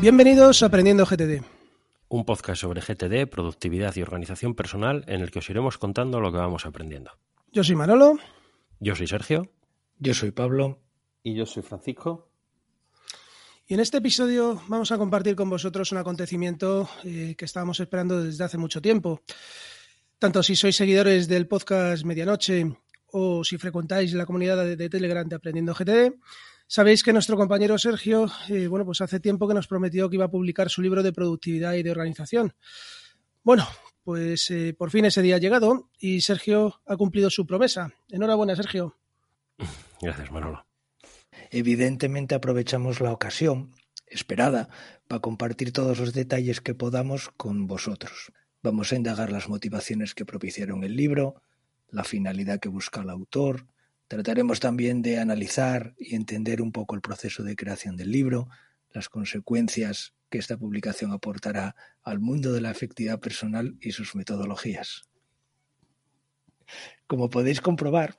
Bienvenidos a Aprendiendo GTD. Un podcast sobre GTD, productividad y organización personal en el que os iremos contando lo que vamos aprendiendo. Yo soy Manolo. Yo soy Sergio. Yo soy Pablo. Y yo soy Francisco. Y en este episodio vamos a compartir con vosotros un acontecimiento eh, que estábamos esperando desde hace mucho tiempo. Tanto si sois seguidores del podcast Medianoche o si frecuentáis la comunidad de, de Telegram de Aprendiendo GTD, Sabéis que nuestro compañero Sergio, eh, bueno, pues hace tiempo que nos prometió que iba a publicar su libro de productividad y de organización. Bueno, pues eh, por fin ese día ha llegado y Sergio ha cumplido su promesa. Enhorabuena, Sergio. Gracias, Manolo. Evidentemente aprovechamos la ocasión esperada para compartir todos los detalles que podamos con vosotros. Vamos a indagar las motivaciones que propiciaron el libro, la finalidad que busca el autor, Trataremos también de analizar y entender un poco el proceso de creación del libro, las consecuencias que esta publicación aportará al mundo de la efectividad personal y sus metodologías. Como podéis comprobar,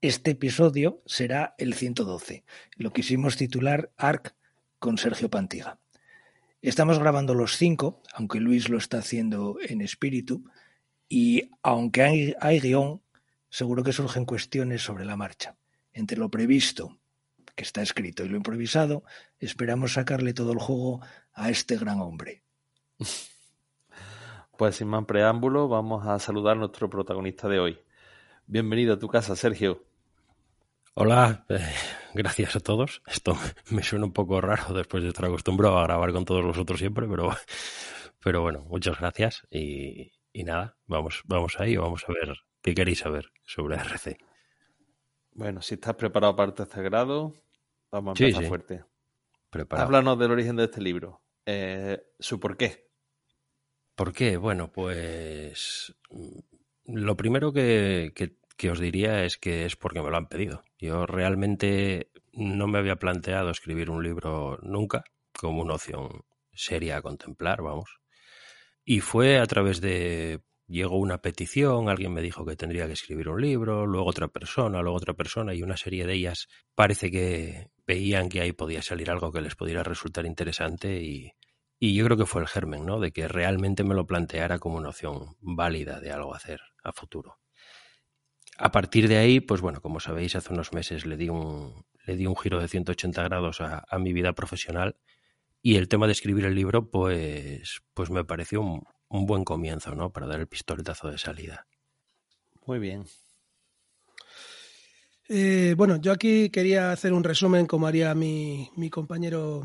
este episodio será el 112. Lo quisimos titular ARC con Sergio Pantiga. Estamos grabando los cinco, aunque Luis lo está haciendo en espíritu, y aunque hay, hay guion, seguro que surgen cuestiones sobre la marcha. Entre lo previsto, que está escrito, y lo improvisado, esperamos sacarle todo el juego a este gran hombre. Pues sin más preámbulo, vamos a saludar a nuestro protagonista de hoy. Bienvenido a tu casa, Sergio. Hola, eh, gracias a todos. Esto me suena un poco raro después de estar acostumbrado a grabar con todos vosotros siempre, pero, pero bueno, muchas gracias y, y nada, vamos, vamos ahí, vamos a ver ¿Qué queréis saber sobre RC? Bueno, si estás preparado para el tercer grado, vamos a empezar sí, sí. fuerte. Preparado. Háblanos del origen de este libro. Eh, su por qué. ¿Por qué? Bueno, pues mm, lo primero que, que, que, os diría es que es porque me lo han pedido. Yo realmente no me había planteado escribir un libro nunca como una opción seria a contemplar, vamos. Y fue a través de llegó una petición, alguien me dijo que tendría que escribir un libro, luego otra persona, luego otra persona y una serie de ellas parece que veían que ahí podía salir algo que les pudiera resultar interesante y, yo creo que fue el germen, ¿no? De que realmente me lo planteara como una opción válida de algo hacer a futuro. A partir de ahí, pues bueno, como sabéis, hace unos meses le di un, le di un giro de 180 grados a, a mi vida profesional y el tema de escribir el libro, pues, pues me pareció un, un buen comienzo, ¿no? Para dar el pistoletazo de salida. Muy bien. Eh, bueno, yo aquí quería hacer un resumen, como haría mi, mi compañero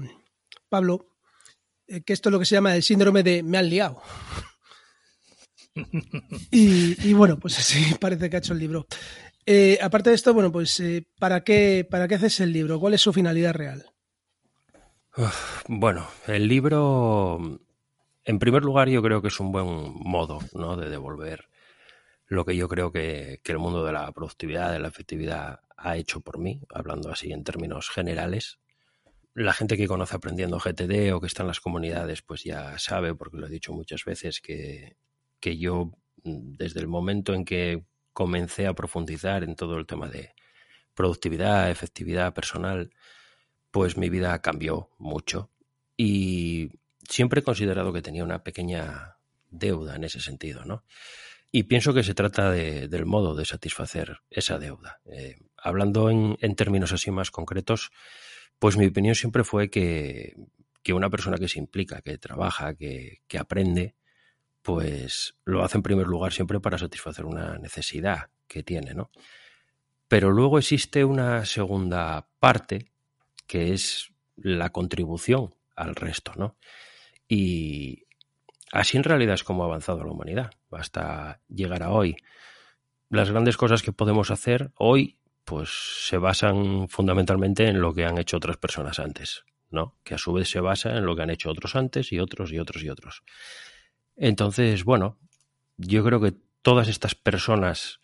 Pablo, eh, que esto es lo que se llama el síndrome de me han liado. y, y, bueno, pues así parece que ha hecho el libro. Eh, aparte de esto, bueno, pues eh, ¿para, qué, ¿para qué haces el libro? ¿Cuál es su finalidad real? Uf, bueno, el libro en primer lugar, yo creo que es un buen modo ¿no? de devolver lo que yo creo que, el mundo de la productividad, de la efectividad ha hecho por mí, hablando así en términos generales. La gente que conoce aprendiendo GTD o que está en las comunidades, pues ya sabe, porque lo he dicho muchas veces, que, que yo desde el momento en que comencé a profundizar en todo el tema de productividad, efectividad personal, pues mi vida cambió mucho. Y siempre he considerado que tenía una pequeña deuda en ese sentido, ¿no? Y pienso que se trata del modo de satisfacer esa deuda. Eh, hablando en, términos así más concretos, pues mi opinión siempre fue que, una persona que se implica, que trabaja, que, que aprende, pues lo hace en primer lugar siempre para satisfacer una necesidad que tiene, ¿no? Pero luego existe una segunda parte que es la contribución al resto, ¿no? Y así en realidad es como ha avanzado la humanidad. Basta llegar a hoy. Las grandes cosas que podemos hacer hoy, pues se basan fundamentalmente en lo que han hecho otras personas antes, ¿no? Que a su vez se basa en lo que han hecho otros antes y otros y otros y otros. Entonces, bueno, yo creo que todas estas personas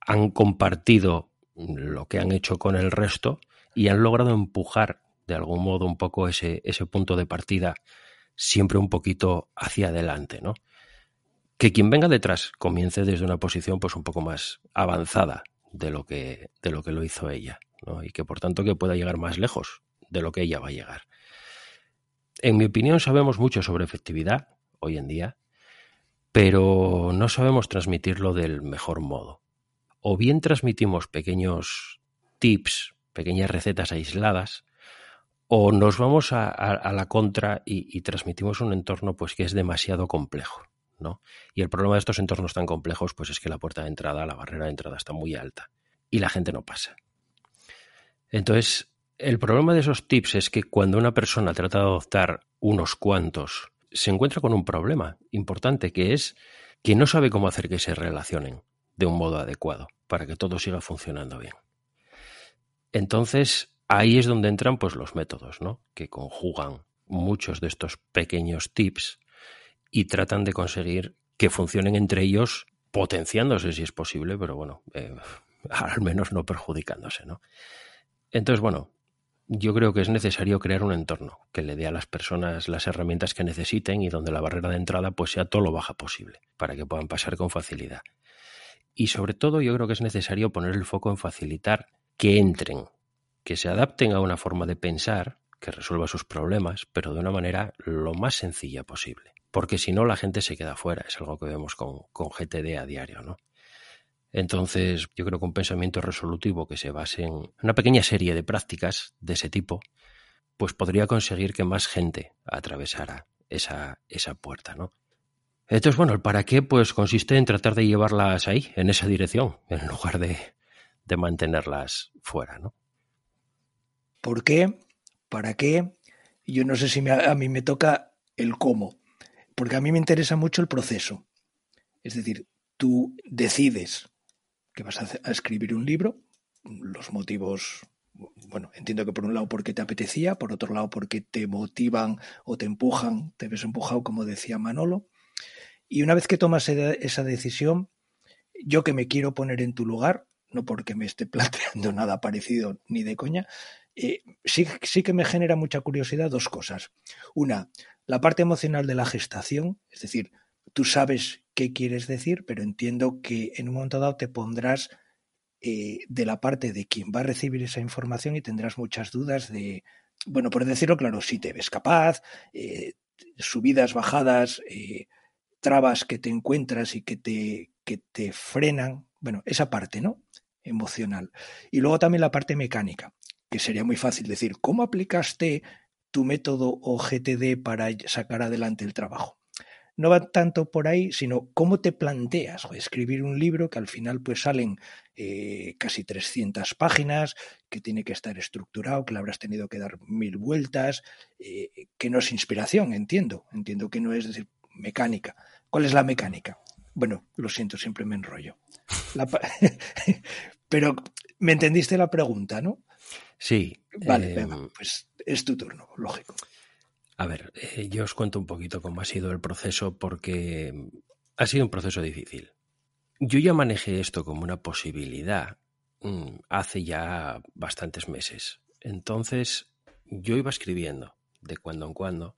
han compartido lo que han hecho con el resto y han logrado empujar de algún modo un poco ese, ese punto de partida siempre un poquito hacia adelante, ¿no? Que quien venga detrás comience desde una posición pues un poco más avanzada de lo que, de lo, que lo hizo ella, ¿no? Y que por tanto que pueda llegar más lejos de lo que ella va a llegar. En mi opinión sabemos mucho sobre efectividad hoy en día, pero no sabemos transmitirlo del mejor modo. O bien transmitimos pequeños tips, pequeñas recetas aisladas, o nos vamos a, la contra y, transmitimos un entorno pues que es demasiado complejo. ¿no? Y el problema de estos entornos tan complejos pues es que la puerta de entrada, la barrera de entrada está muy alta y la gente no pasa. Entonces, el problema de esos tips es que cuando una persona trata de adoptar unos cuantos, se encuentra con un problema importante que es que no sabe cómo hacer que se relacionen de un modo adecuado para que todo siga funcionando bien. Entonces, ahí es donde entran pues los métodos, ¿no? Que conjugan muchos de estos pequeños tips y tratan de conseguir que funcionen entre ellos potenciándose si es posible, pero bueno, eh, al menos no perjudicándose, ¿no? Entonces, bueno, yo creo que es necesario crear un entorno que le dé a las personas las herramientas que necesiten y donde la barrera de entrada pues sea todo lo baja posible para que puedan pasar con facilidad. Y sobre todo yo creo que es necesario poner el foco en facilitar que entren que se adapten a una forma de pensar que resuelva sus problemas, pero de una manera lo más sencilla posible. Porque si no, la gente se queda fuera. Es algo que vemos con, con GTD a diario, ¿no? Entonces, yo creo que un pensamiento resolutivo que se base en una pequeña serie de prácticas de ese tipo, pues podría conseguir que más gente atravesara esa, esa puerta, ¿no? Entonces, bueno, el para qué, pues consiste en tratar de llevarlas ahí, en esa dirección, en lugar de, de mantenerlas fuera, ¿no? ¿Por qué? ¿Para qué? Yo no sé si a mí me toca el cómo, porque a mí me interesa mucho el proceso. Es decir, tú decides que vas a, escribir un libro, los motivos, bueno, entiendo que por un lado porque te apetecía, por otro lado porque te motivan o te empujan, te ves empujado, como decía Manolo. Y una vez que tomas esa decisión, yo que me quiero poner en tu lugar, no porque me esté planteando nada parecido ni de coña, eh, sí, que me genera mucha curiosidad dos cosas. Una, la parte emocional de la gestación, es decir, tú sabes qué quieres decir, pero entiendo que en un momento dado te pondrás eh, de la parte de quien va a recibir esa información y tendrás muchas dudas de, bueno, por decirlo claro, si te ves capaz, eh, subidas, bajadas, trabas que te encuentras y que te, que te frenan, bueno, esa parte, ¿no? Emocional. Y luego también la parte mecánica que sería muy fácil decir, ¿cómo aplicaste tu método o GTD para sacar adelante el trabajo? No va tanto por ahí, sino cómo te planteas escribir un libro que al final pues salen eh, casi 300 páginas, que tiene que estar estructurado, que le habrás tenido que dar mil vueltas, eh, que no es inspiración, entiendo, entiendo que no es decir, mecánica. ¿Cuál es la mecánica? Bueno, lo siento, siempre me enrollo. Pero me entendiste la pregunta, ¿no? Sí. Vale, em, pues es tu turno, lógico. A ver, eh, yo os cuento un poquito cómo ha sido el proceso porque ha sido un proceso difícil. Yo ya manejé esto como una posibilidad mm, hace ya bastantes meses. Entonces, yo iba escribiendo de cuando en cuando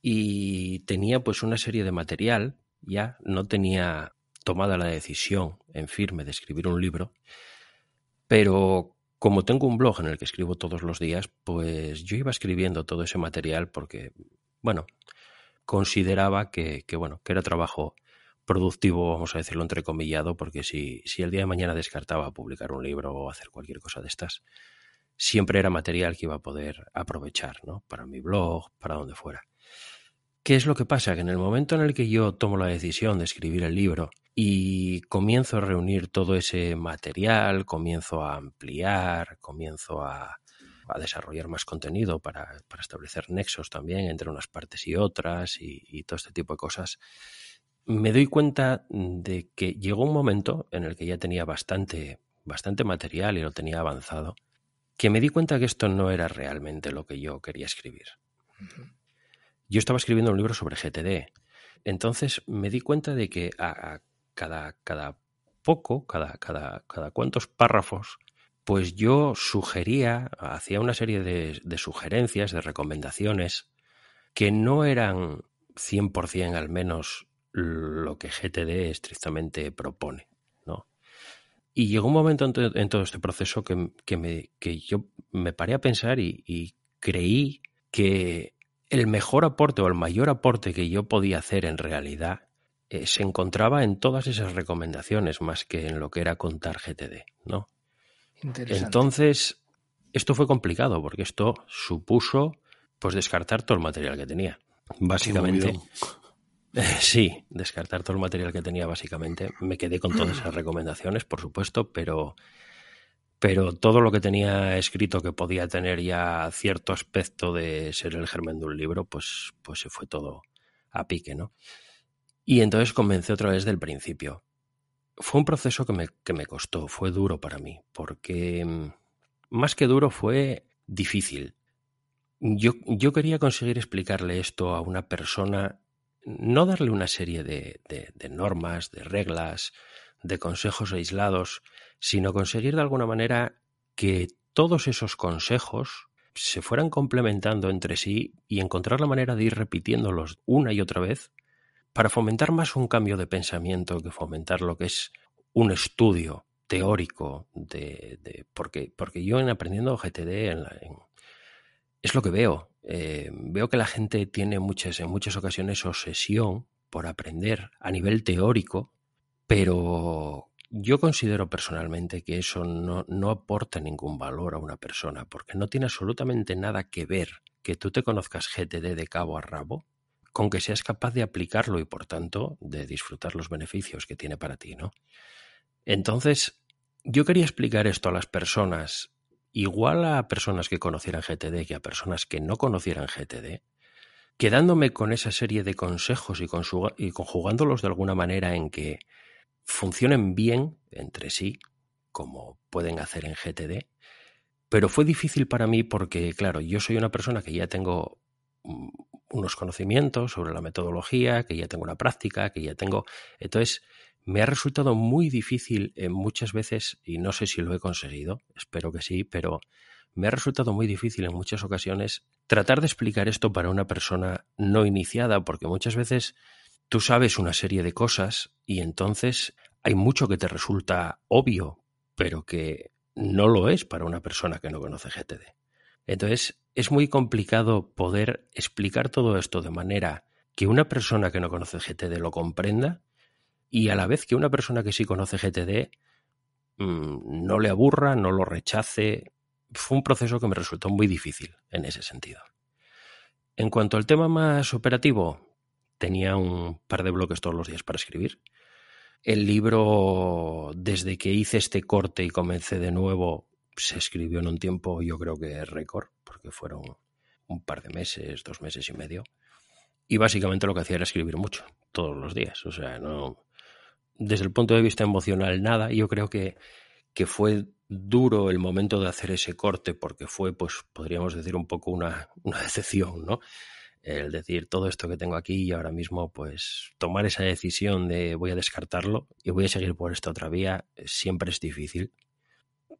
y tenía pues una serie de material, ya no tenía tomada la decisión en firme de escribir un libro, pero como tengo un blog en el que escribo todos los días, pues yo iba escribiendo todo ese material porque, bueno, consideraba que, bueno, que era trabajo productivo, vamos a decirlo entrecomillado, porque si, si el día de mañana descartaba publicar un libro o hacer cualquier cosa de estas, siempre era material que iba a poder aprovechar, ¿no? Para mi blog, para donde fuera. ¿Qué es lo que pasa? Que en el momento en el que yo tomo la decisión de escribir el libro y comienzo a reunir todo ese material, comienzo a ampliar, comienzo a, a desarrollar más contenido para, para, establecer nexos también entre unas partes y otras y, y todo este tipo de cosas, me doy cuenta de que llegó un momento en el que ya tenía bastante, bastante material y lo tenía avanzado, que me di cuenta que esto no era realmente lo que yo quería escribir. Yo estaba escribiendo un libro sobre GTD, entonces me di cuenta de que a, a cada, cada poco, cada, cada, cada cuantos párrafos, pues yo sugería, hacía una serie de, sugerencias, de recomendaciones, que no eran 100% al menos lo que GTD estrictamente propone. ¿no? Y llegó un momento en, en todo este proceso que, que, me, que, yo me paré a pensar y creí que el mejor aporte o el mayor aporte que yo podía hacer en realidad eh, se encontraba en todas esas recomendaciones más que en lo que era contar GTD, ¿no? Entonces, esto fue complicado porque esto supuso pues descartar todo el material que tenía. Básicamente, Sí, descartar todo el material que tenía básicamente. Me quedé con todas esas recomendaciones, por supuesto, pero, pero todo lo que tenía escrito que podía tener ya cierto aspecto de ser el germen de un libro, pues, pues se fue todo a pique, ¿no? Y entonces comencé otra vez del principio. Fue un proceso que me, que me costó, fue duro para mí, porque mm, más que duro fue difícil. Yo, yo quería conseguir explicarle esto a una persona no darle una serie de, de, de, normas, de reglas, de consejos aislados, sino conseguir de alguna manera que todos esos consejos se fueran complementando entre sí y encontrar la manera de ir repitiéndolos una y otra vez para fomentar más un cambio de pensamiento que fomentar lo que es un estudio teórico de, porque, porque yo en aprendiendo GTD en la, es lo que veo. Eh, veo que la gente tiene muchas, en muchas ocasiones obsesión por aprender a nivel teórico, pero yo considero personalmente que eso no, no, aporta ningún valor a una persona, porque no tiene absolutamente nada que ver que tú te conozcas GTD de cabo a rabo con que seas capaz de aplicarlo y por tanto de disfrutar los beneficios que tiene para ti, ¿no? Entonces, yo quería explicar esto a las personas igual a personas que conocieran GTD que a personas que no conocieran GTD, quedándome con esa serie de consejos y, y conjugándolos de alguna manera en que funcionen bien entre sí, como pueden hacer en GTD, pero fue difícil para mí porque, claro, yo soy una persona que ya tengo mm, unos conocimientos sobre la metodología, que ya tengo una práctica, que ya tengo... Entonces, me ha resultado muy difícil eh, muchas veces, y no sé si lo he conseguido, espero que sí, pero me ha resultado muy difícil en muchas ocasiones tratar de explicar esto para una persona no iniciada, porque muchas veces tú sabes una serie de cosas y entonces hay mucho que te resulta obvio, pero que no lo es para una persona que no conoce GTD. Entonces es muy complicado poder explicar todo esto de manera que una persona que no conoce GTD lo comprenda y a la vez que una persona que sí conoce GTD mmm, no le aburra, no lo rechace. Fue un proceso que me resultó muy difícil en ese sentido. En cuanto al tema más operativo, tenía un par de bloques todos los días para escribir. El libro, desde que hice este corte y comencé de nuevo, se escribió en un tiempo, yo creo que récord, porque fueron un par de meses, dos meses y medio. Y básicamente lo que hacía era escribir mucho, todos los días. O sea, no, desde el punto de vista emocional nada. Yo creo que, que fue duro el momento de hacer ese corte porque fue, pues, podríamos decir un poco una, una decepción, ¿no? El decir todo esto que tengo aquí y ahora mismo, pues, tomar esa decisión de voy a descartarlo y voy a seguir por esta otra vía siempre es difícil.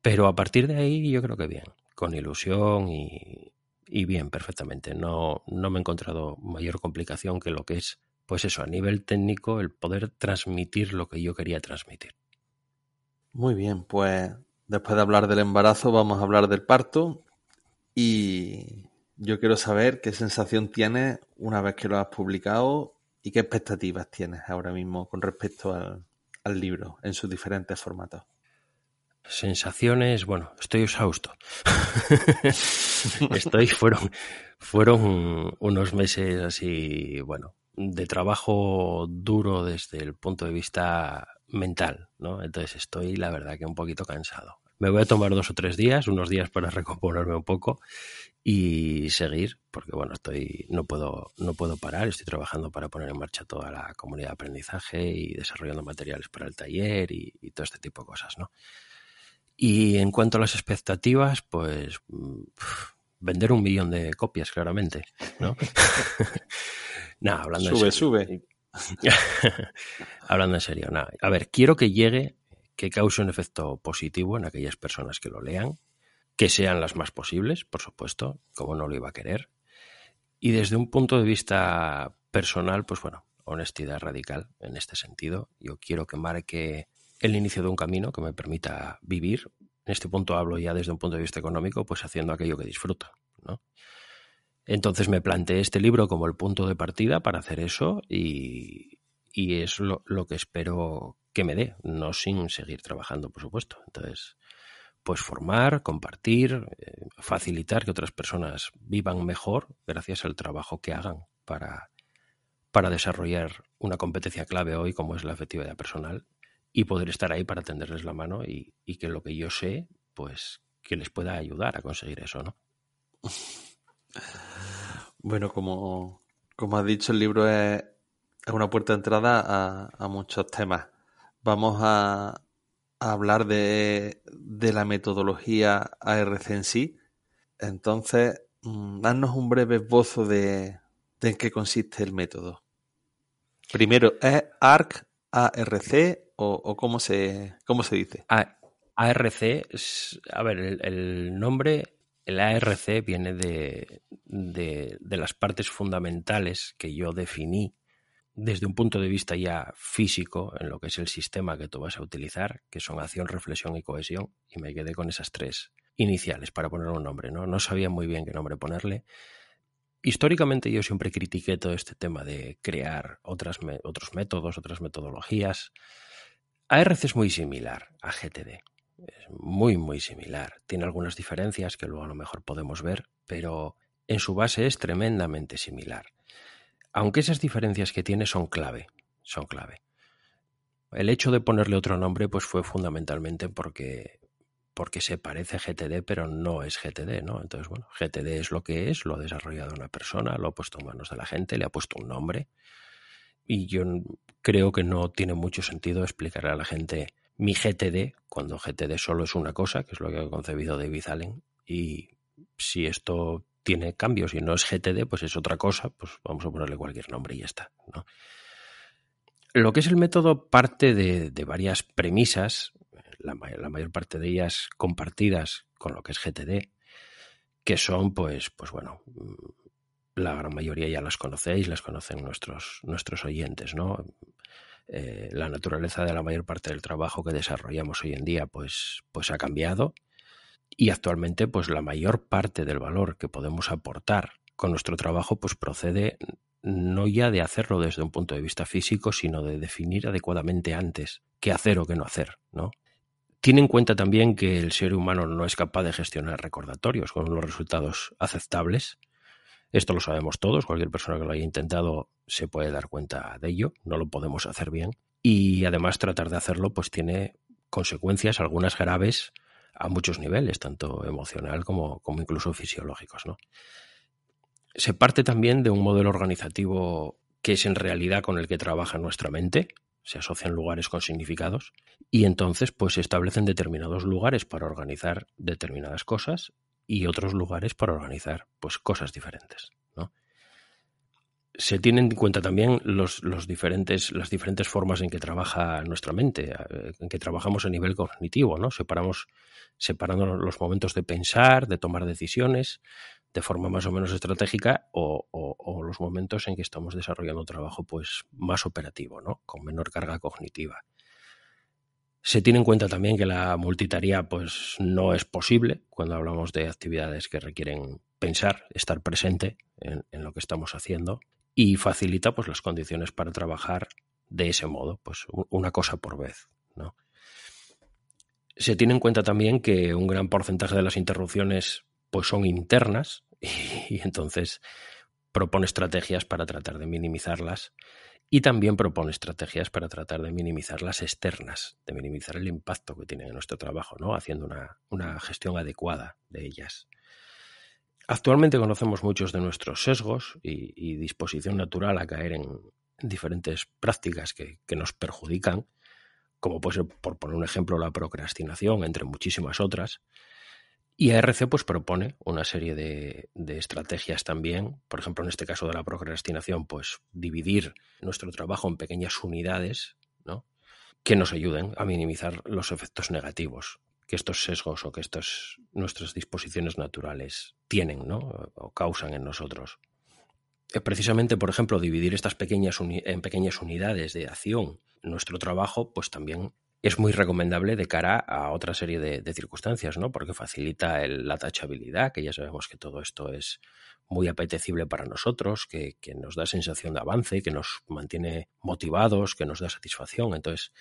Pero a partir de ahí yo creo que bien, con ilusión y, y bien, perfectamente. No, no me he encontrado mayor complicación que lo que es pues eso, a nivel técnico, el poder transmitir lo que yo quería transmitir. Muy bien, pues después de hablar del embarazo, vamos a hablar del parto. Y yo quiero saber qué sensación tienes una vez que lo has publicado qué expectativas tienes ahora mismo con respecto al, al libro en sus diferentes formatos? Sensaciones, bueno, estoy exhausto. estoy, fueron, fueron unos meses así, bueno, de trabajo duro desde el punto de vista mental, ¿no? Entonces estoy, la verdad, que un poquito cansado. Me voy a tomar dos o tres días, unos días para recomponerme un poco y seguir, porque bueno, estoy, no puedo, no puedo parar, estoy trabajando para poner en marcha toda la comunidad de aprendizaje y desarrollando materiales para el taller y, y todo este tipo de cosas, ¿no? Y en cuanto a las expectativas, pues vender un millón de copias, claramente, ¿no? nada, hablando sube, en serio. Sube, hablando en serio, nada. A ver, quiero que llegue, que cause un efecto positivo en aquellas personas que lo lean, que sean las más posibles, por supuesto, como no lo iba a querer. Y desde un punto de vista personal, pues bueno, honestidad radical en este sentido. Yo quiero que marque el inicio de un camino que me permita vivir. En este punto hablo ya desde un punto de vista económico, pues haciendo aquello que disfruto. ¿no? Entonces me planteé este libro como el punto de partida para hacer eso y, y es lo, lo, que espero que me dé, no sin seguir trabajando, por supuesto. Entonces, pues formar, compartir, eh, facilitar que otras personas vivan mejor gracias al trabajo que hagan para, para desarrollar una competencia clave hoy como es la efectividad personal y poder estar ahí para tenderles la mano y, y, que lo que yo sé, pues que les pueda ayudar a conseguir eso, ¿no? Bueno, como, como has dicho, el libro es, es una puerta de entrada a, a muchos temas. Vamos a, hablar de, de, la metodología ARC en sí. Entonces, mmm, danos un breve esbozo de, de en qué consiste el método. Primero, ¿es ARC, ARC o, o cómo, se, cómo se dice? A, ARC, es, a ver, el, el, nombre, el ARC viene de, de, de, las partes fundamentales que yo definí desde un punto de vista ya físico en lo que es el sistema que tú vas a utilizar, que son acción, reflexión y cohesión, y me quedé con esas tres iniciales para poner un nombre, ¿no? No sabía muy bien qué nombre ponerle. Históricamente yo siempre critiqué todo este tema de crear otras, otros métodos, otras metodologías, ARC es muy similar a GTD. Es muy, muy similar. Tiene algunas diferencias que luego a lo mejor podemos ver, pero en su base es tremendamente similar. Aunque esas diferencias que tiene son clave, son clave. El hecho de ponerle otro nombre pues fue fundamentalmente porque porque se parece a GTD, pero no es GTD, ¿no? Entonces, bueno, GTD es lo que es, lo ha desarrollado una persona, lo ha puesto en manos de la gente, le ha puesto un nombre, y yo creo que no tiene mucho sentido explicar a la gente mi GTD cuando GTD solo es una cosa, que es lo que ha concebido David Allen, y si esto tiene cambios y no es GTD, pues es otra cosa, pues vamos a ponerle cualquier nombre y ya está. ¿no? Lo que es el método parte de, de varias premisas, la, la, mayor parte de ellas compartidas con lo que es GTD, que son, pues, pues bueno, la gran mayoría ya las conocéis, las conocen nuestros, nuestros oyentes, ¿no? Eh, la naturaleza de la mayor parte del trabajo que desarrollamos hoy en día pues, pues ha cambiado y actualmente pues la mayor parte del valor que podemos aportar con nuestro trabajo pues procede no ya de hacerlo desde un punto de vista físico, sino de definir adecuadamente antes qué hacer o qué no hacer, ¿no? Tiene en cuenta también que el ser humano no es capaz de gestionar recordatorios con unos resultados aceptables, esto lo sabemos todos, cualquier persona que lo haya intentado se puede dar cuenta de ello, no lo podemos hacer bien. Y además tratar de hacerlo pues tiene consecuencias, algunas graves, a muchos niveles, tanto emocional como, como incluso fisiológicos. ¿no? Se parte también de un modelo organizativo que es en realidad con el que trabaja nuestra mente, se asocian lugares con significados y entonces pues se establecen determinados lugares para organizar determinadas cosas y otros lugares para organizar pues cosas diferentes. ¿no? Se tienen en cuenta también los, los, diferentes, las diferentes formas en que trabaja nuestra mente, en que trabajamos a nivel cognitivo, ¿no? Separamos, separando los momentos de pensar, de tomar decisiones de forma más o menos estratégica o, los momentos en que estamos desarrollando trabajo pues más operativo, ¿no? Con menor carga cognitiva. Se tiene en cuenta también que la multitarea pues, no es posible cuando hablamos de actividades que requieren pensar, estar presente en, lo que estamos haciendo, y facilita pues las condiciones para trabajar de ese modo, pues una cosa por vez, ¿no? Se tiene en cuenta también que un gran porcentaje de las interrupciones pues son internas y, entonces propone estrategias para tratar de minimizarlas y también propone estrategias para tratar de minimizar las externas, de minimizar el impacto que tienen en nuestro trabajo, ¿no? haciendo una, gestión adecuada de ellas. Actualmente conocemos muchos de nuestros sesgos y, disposición natural a caer en diferentes prácticas que, que nos perjudican, como puede ser, por poner un ejemplo, la procrastinación, entre muchísimas otras. Y ARC pues propone una serie de, estrategias también, por ejemplo en este caso de la procrastinación, pues dividir nuestro trabajo en pequeñas unidades, ¿no? que nos ayuden a minimizar los efectos negativos que estos sesgos o que estas nuestras disposiciones naturales tienen, ¿no? o causan en nosotros. Eh, precisamente, por ejemplo, dividir estas pequeñas en pequeñas unidades de acción nuestro trabajo, pues también es muy recomendable de cara a otra serie de, circunstancias, ¿no? Porque facilita la tachabilidad, que ya sabemos que todo esto es muy apetecible para nosotros, que, nos da sensación de avance, que nos mantiene motivados, que nos da satisfacción. Entonces,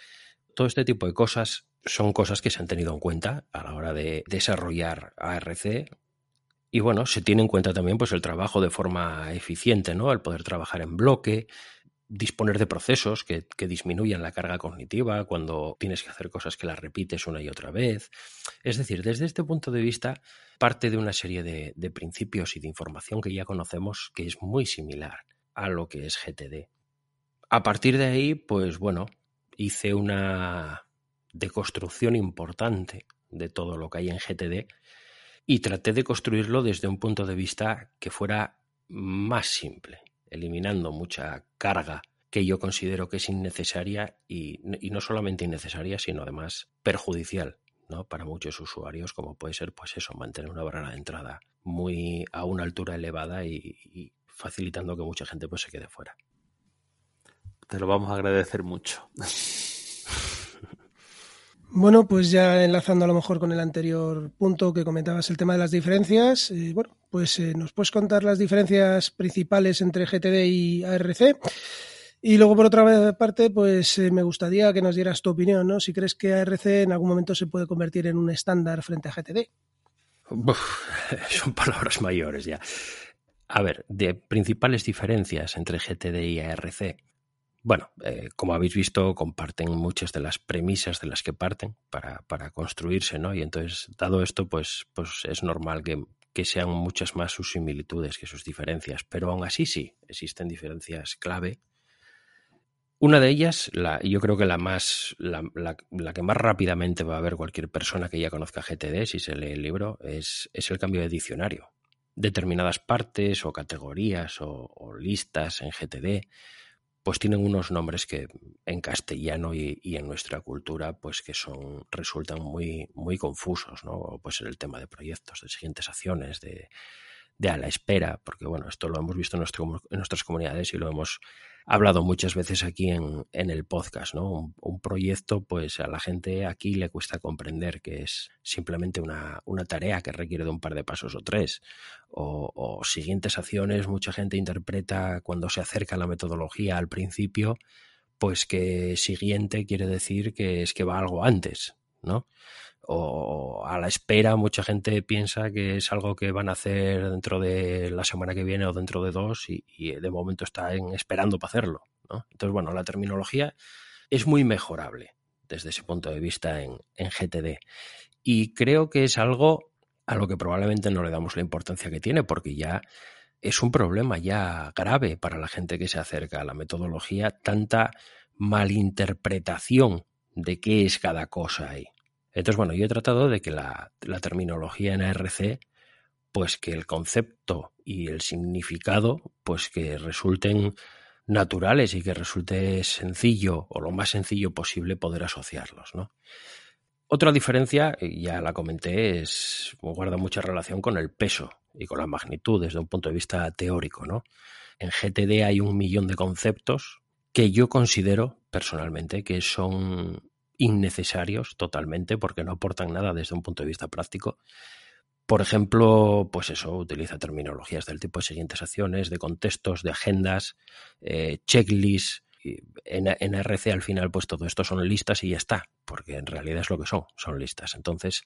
todo este tipo de cosas son cosas que se han tenido en cuenta a la hora de desarrollar ARC. Y bueno, se tiene en cuenta también pues el trabajo de forma eficiente, ¿no? El poder trabajar en bloque, disponer de procesos que, disminuyan la carga cognitiva cuando tienes que hacer cosas que las repites una y otra vez. Es decir, desde este punto de vista, parte de una serie de, de principios y de información que ya conocemos que es muy similar a lo que es GTD. A partir de ahí, pues bueno, hice una deconstrucción importante de todo lo que hay en GTD y traté de construirlo desde un punto de vista que fuera más simple, eliminando mucha carga que yo considero que es innecesaria y, no solamente innecesaria, sino además perjudicial ¿no? para muchos usuarios, como puede ser pues eso, mantener una barrera de entrada muy a una altura elevada y, facilitando que mucha gente pues se quede fuera. Te lo vamos a agradecer mucho. Bueno, pues ya enlazando a lo mejor con el anterior punto que comentabas, el tema de las diferencias, eh, bueno, pues eh, nos puedes contar las diferencias principales entre GTD y ARC. Y luego, por otra parte, pues eh, me gustaría que nos dieras tu opinión, ¿no? Si crees que ARC en algún momento se puede convertir en un estándar frente a GTD. son palabras mayores ya. A ver, de principales diferencias entre GTD y ARC. Bueno, eh, como habéis visto, comparten muchas de las premisas de las que parten para, para construirse, ¿no? Y entonces, dado esto, pues, pues es normal que, sean muchas más sus similitudes que sus diferencias. Pero aún así sí, existen diferencias clave. Una de ellas, la, yo creo que la más, la, la, que más rápidamente va a ver cualquier persona que ya conozca GTD, si se lee el libro, es, es el cambio de diccionario. Determinadas partes o categorías o, o listas en GTD pues tienen unos nombres que en castellano y, en nuestra cultura pues que son resultan muy muy confusos no pues el tema de proyectos de siguientes acciones de, de a la espera porque bueno esto lo hemos visto en, nuestro, en nuestras comunidades y lo hemos hablado muchas veces aquí en, en el podcast, ¿no? Un, proyecto, pues a la gente aquí le cuesta comprender que es simplemente una, una tarea que requiere de un par de pasos o tres. O, o, siguientes acciones, mucha gente interpreta cuando se acerca la metodología al principio, pues que siguiente quiere decir que es que va algo antes, ¿no? O a la espera, mucha gente piensa que es algo que van a hacer dentro de la semana que viene o dentro de dos y, de momento están esperando para hacerlo. Entonces, bueno, la terminología es muy mejorable desde ese punto de vista en, en GTD. Y creo que es algo a lo que probablemente no le damos la importancia que tiene porque ya es un problema ya grave para la gente que se acerca a la metodología, tanta malinterpretación de qué es cada cosa ahí. Entonces, bueno, yo he tratado de que la, terminología en ARC, pues que el concepto y el significado, pues que resulten naturales y que resulte sencillo o lo más sencillo posible poder asociarlos. Otra diferencia, ya la comenté, es guarda mucha relación con el peso y con la magnitud desde un punto de vista teórico, ¿no? En GTD hay un millón de conceptos que yo considero personalmente que son innecesarios totalmente porque no aportan nada desde un punto de vista práctico, Por ejemplo, pues eso, utiliza terminologías del tipo de siguientes acciones, de contextos, de agendas, eh, checklists. En, en RC al final, pues todo esto son listas y ya está, porque en realidad es lo que son, son listas. Entonces,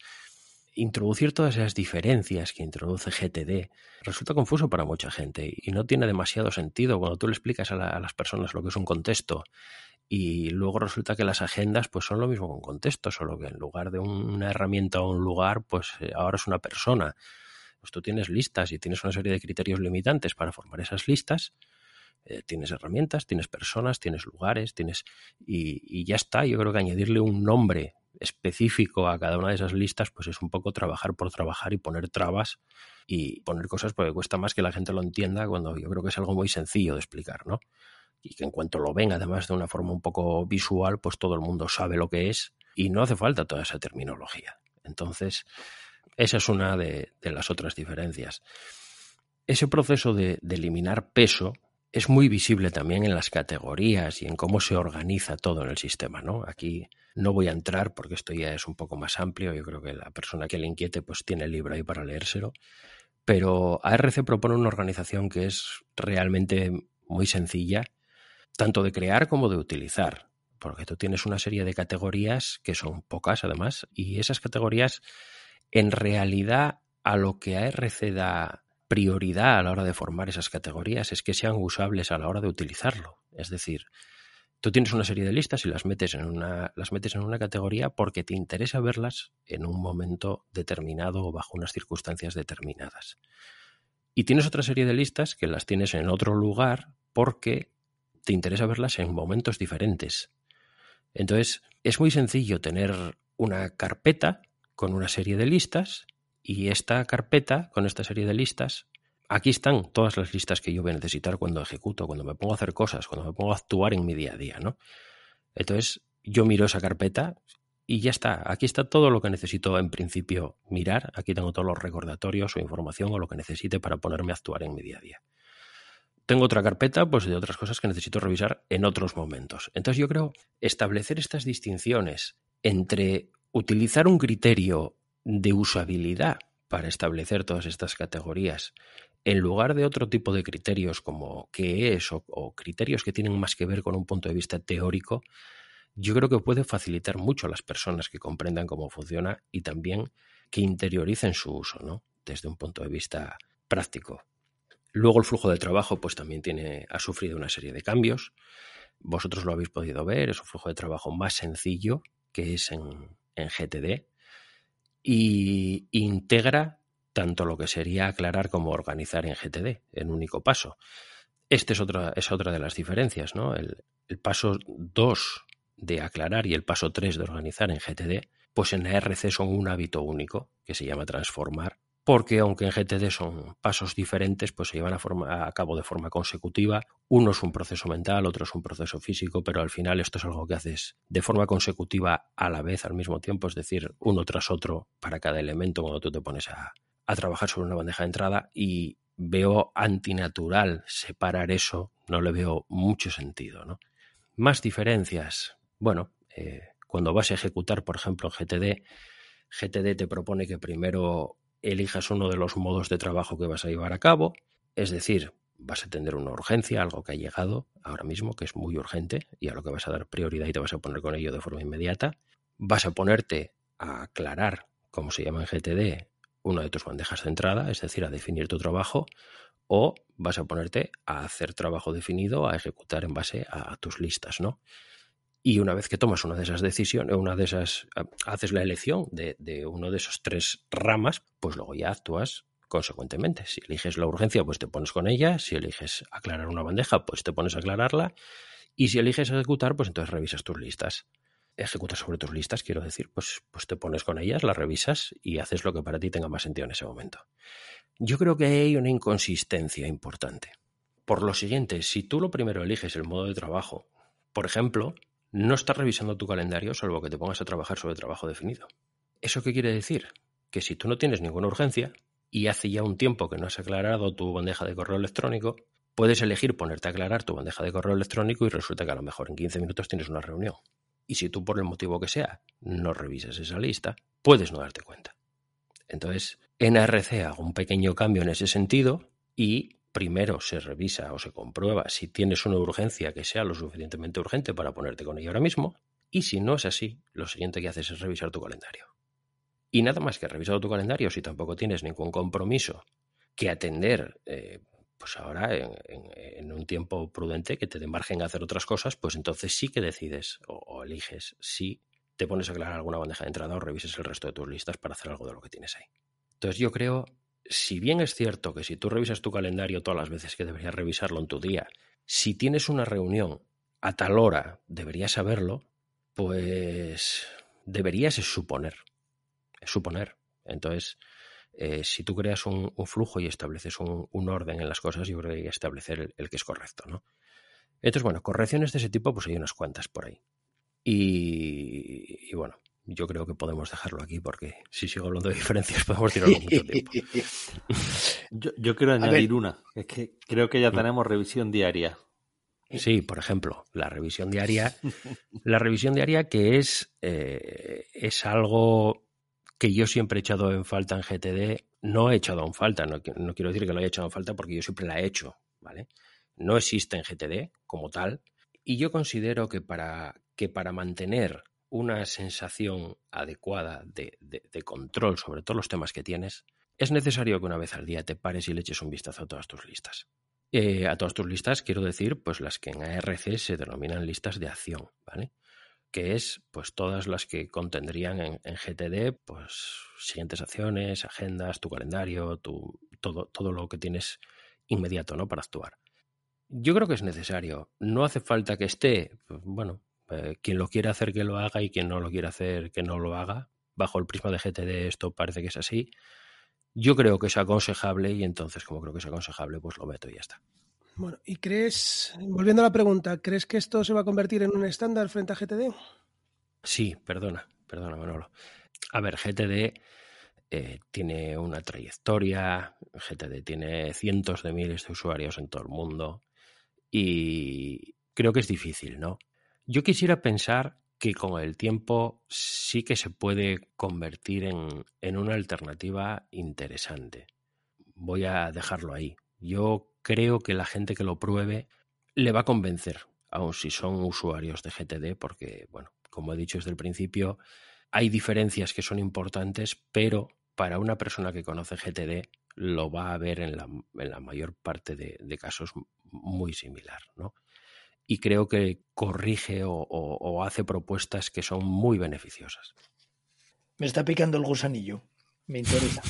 introducir todas esas diferencias que introduce GTD resulta confuso para mucha gente y no tiene demasiado sentido cuando tú le explicas a, las personas lo que es un contexto y luego resulta que las agendas pues son lo mismo con contexto, solo que en lugar de una herramienta o un lugar, pues eh, ahora es una persona. Pues tú tienes listas y tienes una serie de criterios limitantes para formar esas listas. Eh, tienes herramientas, tienes personas, tienes lugares, tienes y, y ya está. Yo creo que añadirle un nombre específico a cada una de esas listas, pues es un poco trabajar por trabajar y poner trabas y poner cosas porque cuesta más que la gente lo entienda cuando yo creo que es algo muy sencillo de explicar, ¿no? Y que en cuanto lo ven, además de una forma un poco visual, pues todo el mundo sabe lo que es y no hace falta toda esa terminología. Entonces, esa es una de, las otras diferencias. Ese proceso de, eliminar peso es muy visible también en las categorías y en cómo se organiza todo en el sistema, ¿no? Aquí no voy a entrar porque esto ya es un poco más amplio. Yo creo que la persona que le inquiete pues tiene el libro ahí para leérselo. Pero ARC propone una organización que es realmente muy sencilla, tanto de crear como de utilizar. Porque tú tienes una serie de categorías que son pocas además, y esas categorías en realidad a lo que ARC da prioridad a la hora de formar esas categorías es que sean usables a la hora de utilizarlo. Es decir, Tú tienes una serie de listas y las metes en una, las metes en una categoría porque te interesa verlas en un momento determinado o bajo unas circunstancias determinadas. Y tienes otra serie de listas que las tienes en otro lugar porque te interesa verlas en momentos diferentes. Entonces, es muy sencillo tener una carpeta con una serie de listas y esta carpeta con esta serie de listas aquí están todas las listas que yo voy a necesitar cuando ejecuto, cuando me pongo a hacer cosas, cuando me pongo a actuar en mi día a día, ¿no? Entonces, yo miro esa carpeta y ya está. Aquí está todo lo que necesito en principio mirar. Aquí tengo todos los recordatorios o información o lo que necesite para ponerme a actuar en mi día a día. Tengo otra carpeta, pues de otras cosas que necesito revisar en otros momentos. Entonces yo creo establecer estas distinciones entre utilizar un criterio de usabilidad para establecer todas estas categorías en lugar de otro tipo de criterios como qué es o, criterios que tienen más que ver con un punto de vista teórico, yo creo que puede facilitar mucho a las personas que comprendan cómo funciona y también que interioricen su uso, ¿no? Desde un punto de vista práctico. Luego el flujo de trabajo pues también tiene, ha sufrido una serie de cambios. Vosotros lo habéis podido ver, es un flujo de trabajo más sencillo que es en, en GTD y integra tanto lo que sería aclarar como organizar en GTD, en único paso. Esta es otra, es otra de las diferencias, ¿no? El, paso 2 de aclarar y el paso 3 de organizar en GTD, pues en ARC son un hábito único que se llama transformar, porque aunque en GTD son pasos diferentes, pues se llevan a, a, cabo de forma consecutiva. Uno es un proceso mental, otro es un proceso físico, pero al final esto es algo que haces de forma consecutiva a la vez, al mismo tiempo, es decir, uno tras otro para cada elemento cuando tú te pones a, a trabajar sobre una bandeja de entrada y veo antinatural separar eso, no le veo mucho sentido. ¿no? Más diferencias. Bueno, eh, cuando vas a ejecutar, por ejemplo, GTD, GTD te propone que primero elijas uno de los modos de trabajo que vas a llevar a cabo, es decir, vas a tener una urgencia, algo que ha llegado ahora mismo, que es muy urgente y a lo que vas a dar prioridad y te vas a poner con ello de forma inmediata. Vas a ponerte a aclarar, como se llama en GTD, una de tus bandejas de entrada, es decir, a definir tu trabajo, o vas a ponerte a hacer trabajo definido, a ejecutar en base a, tus listas, ¿no? Y una vez que tomas una de esas decisiones, una de esas, haces la elección de, de uno de esos tres ramas, pues luego ya actúas consecuentemente. Si eliges la urgencia, pues te pones con ella. Si eliges aclarar una bandeja, pues te pones a aclararla. Y si eliges ejecutar, pues entonces revisas tus listas ejecutas sobre tus listas, quiero decir, pues, pues te pones con ellas, las revisas y haces lo que para ti tenga más sentido en ese momento. Yo creo que hay una inconsistencia importante. Por lo siguiente, si tú lo primero eliges el modo de trabajo, por ejemplo, no estás revisando tu calendario salvo que te pongas a trabajar sobre trabajo definido. ¿Eso qué quiere decir? Que si tú no tienes ninguna urgencia y hace ya un tiempo que no has aclarado tu bandeja de correo electrónico, puedes elegir ponerte a aclarar tu bandeja de correo electrónico y resulta que a lo mejor en 15 minutos tienes una reunión. Y si tú por el motivo que sea no revisas esa lista, puedes no darte cuenta. Entonces, En ARC hago un pequeño cambio en ese sentido y primero se revisa o se comprueba si tienes una urgencia que sea lo suficientemente urgente para ponerte con ella ahora mismo. Y si no es así, lo siguiente que haces es revisar tu calendario. Y nada más que revisado tu calendario, si tampoco tienes ningún compromiso que atender, eh, pues ahora en, un tiempo prudente que te dé margen a hacer otras cosas, pues entonces sí que decides o, o eliges si te pones a aclarar alguna bandeja de entrada o revises el resto de tus listas para hacer algo de lo que tienes ahí. Entonces yo creo, si bien es cierto que si tú revisas tu calendario todas las veces que deberías revisarlo en tu día, si tienes una reunión a tal hora deberías saberlo, pues deberías suponer. suponer. Entonces, eh, si tú creas un, flujo y estableces un, orden en las cosas, yo creo que hay que establecer el, que es correcto, ¿no? Entonces, bueno, correcciones de ese tipo, pues hay unas cuantas por ahí. y bueno, yo creo que podemos dejarlo aquí porque si sigo hablando de diferencias podemos tirarlo mucho tiempo. yo, quiero añadir una, es que creo que ya mm. tenemos revisión diaria. Sí, por ejemplo, la revisión diaria. la revisión diaria que es, eh, es algo que yo siempre he echado en falta en GTD. No he echado en falta, no, no quiero decir que lo haya echado en falta porque yo siempre la he hecho, ¿vale? No existe en GTD como tal. Y yo considero que para, que para mantener una sensación adecuada de, control sobre todos los temas que tienes, es necesario que una vez al día te pares y le eches un vistazo a todas tus listas. Eh, a todas tus listas quiero decir, pues las que en ARC se denominan listas de acción, ¿vale? Que es, pues todas las que contendrían en, GTD, pues siguientes acciones, agendas, tu calendario, tu, todo, todo lo que tienes inmediato, ¿no? Para actuar. Yo creo que es necesario. No hace falta que esté, pues, bueno, eh, quien lo quiera hacer que lo haga y quien no lo quiera hacer que no lo haga. Bajo el prisma de GTD esto parece que es así. Yo creo que es aconsejable y entonces como creo que es aconsejable pues lo meto y ya está. Bueno, ¿y crees, volviendo a la pregunta, ¿crees que esto se va a convertir en un estándar frente a GTD? Sí, perdona, perdona Manolo. A ver, GTD eh, tiene una trayectoria, GTD tiene cientos de miles de usuarios en todo el mundo y creo que es difícil, ¿no? Yo quisiera pensar que con el tiempo sí que se puede convertir en, una alternativa interesante. Voy a dejarlo ahí. Yo creo que la gente que lo pruebe le va a convencer, aun si son usuarios de GTD, porque, bueno, como he dicho desde el principio, hay diferencias que son importantes, pero para una persona que conoce GTD lo va a ver en la, mayor parte de, de casos muy similar, ¿no? Y creo que corrige o, hace propuestas que son muy beneficiosas. Me está picando el gusanillo, me interesa.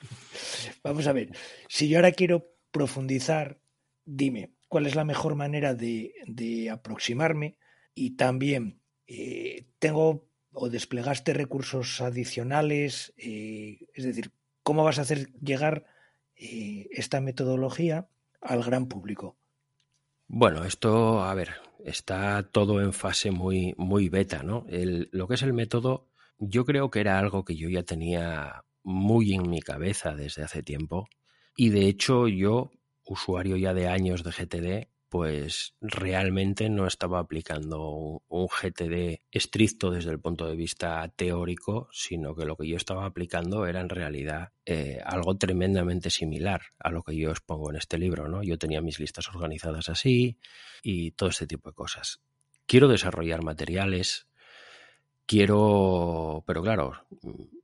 Vamos a ver, si yo ahora quiero profundizar, dime, ¿cuál es la mejor manera de, aproximarme? Y también, eh, ¿tengo o desplegaste recursos adicionales? Eh, es decir, ¿cómo vas a hacer llegar eh, esta metodología al gran público? Bueno, esto, a ver, está todo en fase muy, muy beta, ¿no? lo que es el método, yo creo que era algo que yo ya tenía muy en mi cabeza desde hace tiempo. Y de hecho, yo, usuario ya de años de GTD, pues realmente no estaba aplicando un, GTD estricto desde el punto de vista teórico, sino que lo que yo estaba aplicando era en realidad eh, algo tremendamente similar a lo que yo expongo en este libro. ¿no? Yo tenía mis listas organizadas así y todo este tipo de cosas. Quiero desarrollar materiales, quiero, pero claro,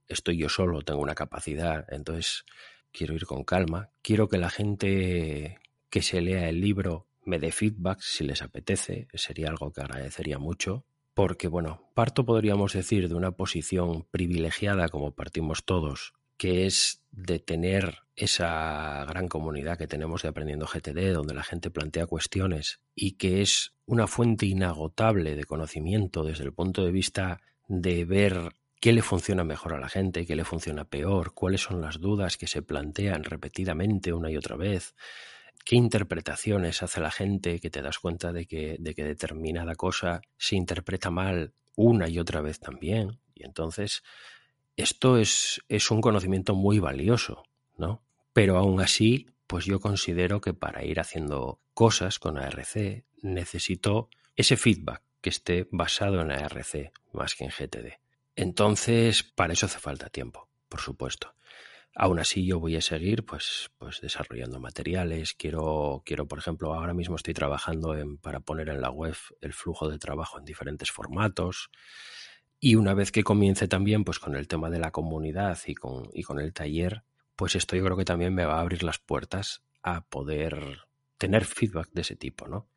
estoy yo solo, tengo una capacidad, entonces quiero ir con calma, quiero que la gente que se lea el libro me dé feedback si les apetece, sería algo que agradecería mucho, porque bueno, parto podríamos decir de una posición privilegiada como partimos todos, que es de tener esa gran comunidad que tenemos de Aprendiendo GTD, donde la gente plantea cuestiones y que es una fuente inagotable de conocimiento desde el punto de vista de ver qué le funciona mejor a la gente, qué le funciona peor, cuáles son las dudas que se plantean repetidamente una y otra vez, qué interpretaciones hace la gente que te das cuenta de que, de que determinada cosa se interpreta mal una y otra vez también. Y entonces, esto es, es un conocimiento muy valioso, ¿no? Pero aún así, pues yo considero que para ir haciendo cosas con ARC necesito ese feedback que esté basado en ARC más que en GTD. Entonces, para eso hace falta tiempo, por supuesto. Aún así, yo voy a seguir pues, pues desarrollando materiales. Quiero, quiero, por ejemplo, ahora mismo estoy trabajando en, para poner en la web el flujo de trabajo en diferentes formatos. Y una vez que comience también pues, con el tema de la comunidad y con, y con el taller, pues esto yo creo que también me va a abrir las puertas a poder tener feedback de ese tipo, ¿no?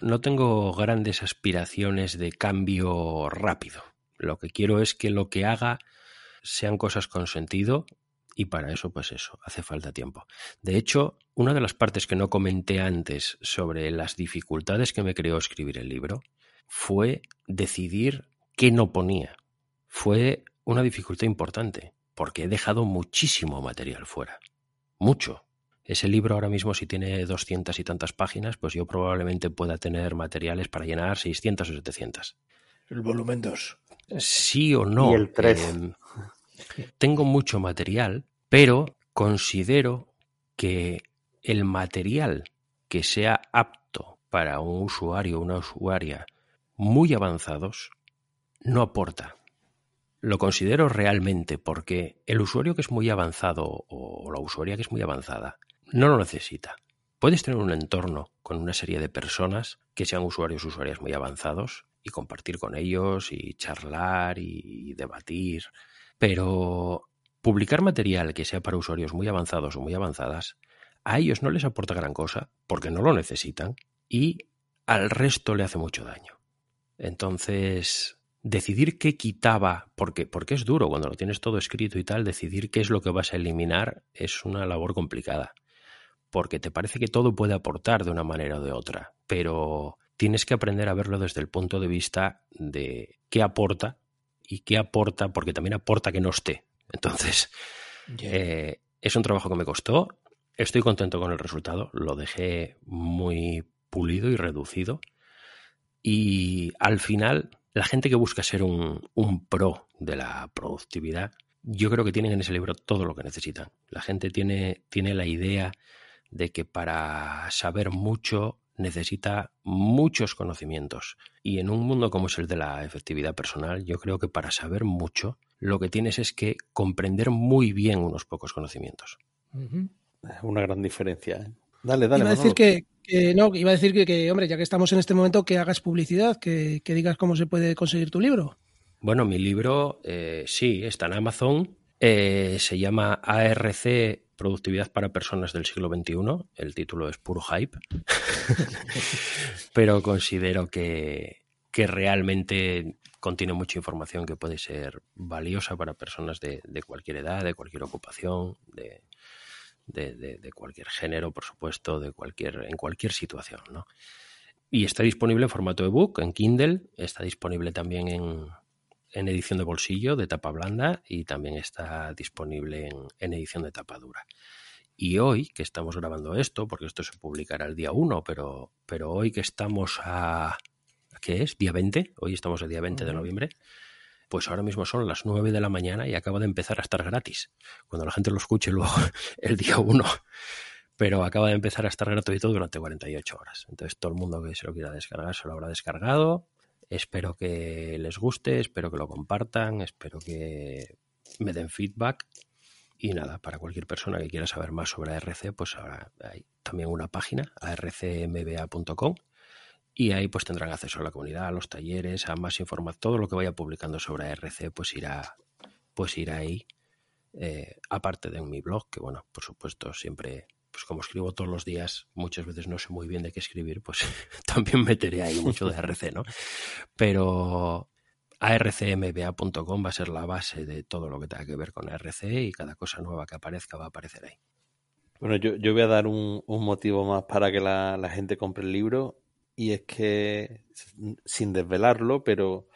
No tengo grandes aspiraciones de cambio rápido. Lo que quiero es que lo que haga sean cosas con sentido y para eso, pues eso, hace falta tiempo. De hecho, una de las partes que no comenté antes sobre las dificultades que me creó escribir el libro fue decidir qué no ponía. Fue una dificultad importante, porque he dejado muchísimo material fuera. Mucho. Ese libro ahora mismo, si tiene doscientas y tantas páginas, pues yo probablemente pueda tener materiales para llenar 600 o 700. El volumen 2. Sí o no. Y el 3. Eh, tengo mucho material, pero considero que el material que sea apto para un usuario o una usuaria muy avanzados no aporta. Lo considero realmente porque el usuario que es muy avanzado o la usuaria que es muy avanzada no lo necesita. Puedes tener un entorno con una serie de personas que sean usuarios o usuarias muy avanzados y compartir con ellos y charlar y debatir pero publicar material que sea para usuarios muy avanzados o muy avanzadas, a ellos no les aporta gran cosa porque no lo necesitan y al resto le hace mucho daño. Entonces, decidir qué quitaba, porque, porque es duro cuando lo tienes todo escrito y tal, decidir qué es lo que vas a eliminar es una labor complicada. Porque te parece que todo puede aportar de una manera o de otra, pero tienes que aprender a verlo desde el punto de vista de qué aporta y qué aporta, porque también aporta que no esté. Entonces, eh, es un trabajo que me costó. Estoy contento con el resultado. Lo dejé muy pulido y reducido. Y al final, la gente que busca ser un, un pro de la productividad, yo creo que tienen en ese libro todo lo que necesitan. La gente tiene, tiene la idea de que para saber mucho necesita muchos conocimientos. Y en un mundo como es el de la efectividad personal, yo creo que para saber mucho, lo que tienes es que comprender muy bien unos pocos conocimientos. Es una gran diferencia. ¿eh? Dale, dale. Iba a decir que, no, iba a decir que, hombre, ya que estamos en este momento, que hagas publicidad, que, digas cómo se puede conseguir tu libro. Bueno, mi libro eh, sí, está en Amazon. Eh, se llama ARC Productividad para Personas del siglo XXI. El título es puro hype. Pero considero que, realmente contiene mucha información que puede ser valiosa para personas de, cualquier edad, de cualquier ocupación, de, de, cualquier género, por supuesto, de cualquier, en cualquier situación. ¿no? Y está disponible en formato ebook, en Kindle, está disponible también en, en edición de bolsillo de tapa blanda y también está disponible en, edición de tapa dura. Y hoy que estamos grabando esto, porque esto se publicará el día 1, pero, pero hoy que estamos a... ¿Qué es? ¿Día 20? Hoy estamos el día 20 de noviembre. Pues ahora mismo son las 9 de la mañana y acaba de empezar a estar gratis. Cuando la gente lo escuche luego el día 1 pero acaba de empezar a estar gratuito durante 48 horas. Entonces todo el mundo que se lo quiera descargar se lo habrá descargado Espero que les guste, espero que lo compartan, espero que me den feedback. Y nada, para cualquier persona que quiera saber más sobre ARC, pues ahora hay también una página, arcmba.com, y ahí pues tendrán acceso a la comunidad, a los talleres, a más información, todo lo que vaya publicando sobre ARC pues irá, pues irá ahí, eh, aparte de mi blog, que bueno, por supuesto siempre pues como escribo todos los días, muchas veces no sé muy bien de qué escribir, pues también meteré ahí mucho de RC, ¿no? Pero arcmba.com va a ser la base de todo lo que tenga que ver con RC y cada cosa nueva que aparezca va a aparecer ahí. Bueno, yo, yo voy a dar un, motivo más para que la, gente compre el libro y es que, sin desvelarlo, pero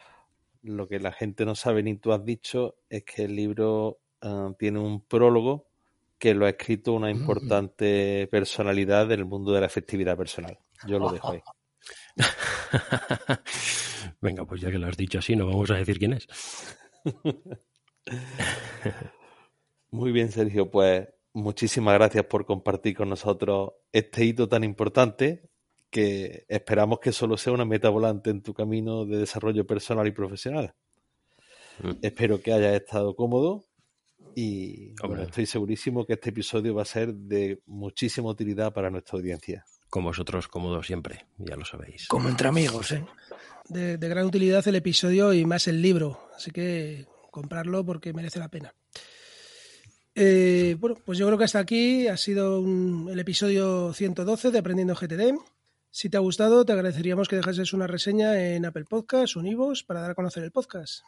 lo que la gente no sabe ni tú has dicho es que el libro ah, tiene un prólogo que lo ha escrito una mm. importante personalidad del mundo de la efectividad personal. Yo lo dejo ahí. Venga, pues ya que lo has dicho así, no vamos a decir quién es. Muy bien, Sergio. Pues muchísimas gracias por compartir con nosotros este hito tan importante que esperamos que solo sea una meta volante en tu camino de desarrollo personal y profesional. Mm. Espero que hayas estado cómodo Y estoy segurísimo que este episodio va a ser de muchísima utilidad para nuestra audiencia. Con vosotros cómodo siempre, ya lo sabéis. Como entre amigos, ¿eh? De, de gran utilidad el episodio y más el libro. Así que comprarlo porque merece la pena. Eh, bueno, pues yo creo que hasta aquí ha sido un, el episodio 112 de Aprendiendo GTD. Si te ha gustado, te agradeceríamos que dejases una reseña en Apple Podcasts o para dar a conocer el podcast.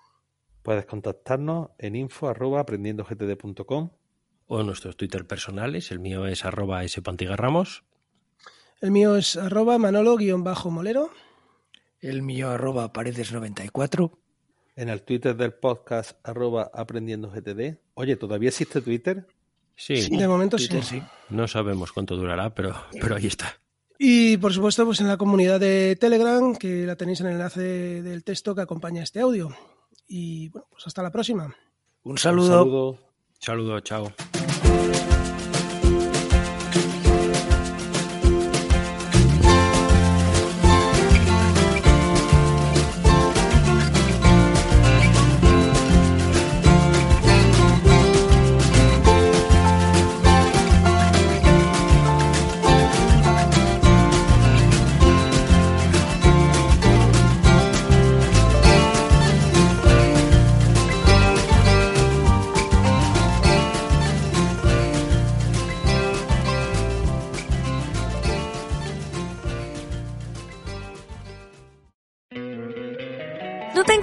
Puedes contactarnos en info arroba aprendiendogtd.com o en nuestros Twitter personales. El mío es arroba ramos El mío es arroba manolo-molero. El mío arroba paredes94. En el Twitter del podcast arroba aprendiendogtd. Oye, ¿todavía existe Twitter? Sí, de momento sí. No sabemos cuánto durará, pero, pero ahí está. Y por supuesto, pues en la comunidad de Telegram, que la tenéis en el enlace del texto que acompaña este audio. Y bueno, pues hasta la próxima. Un saludo. Un saludo. Saludo, chao.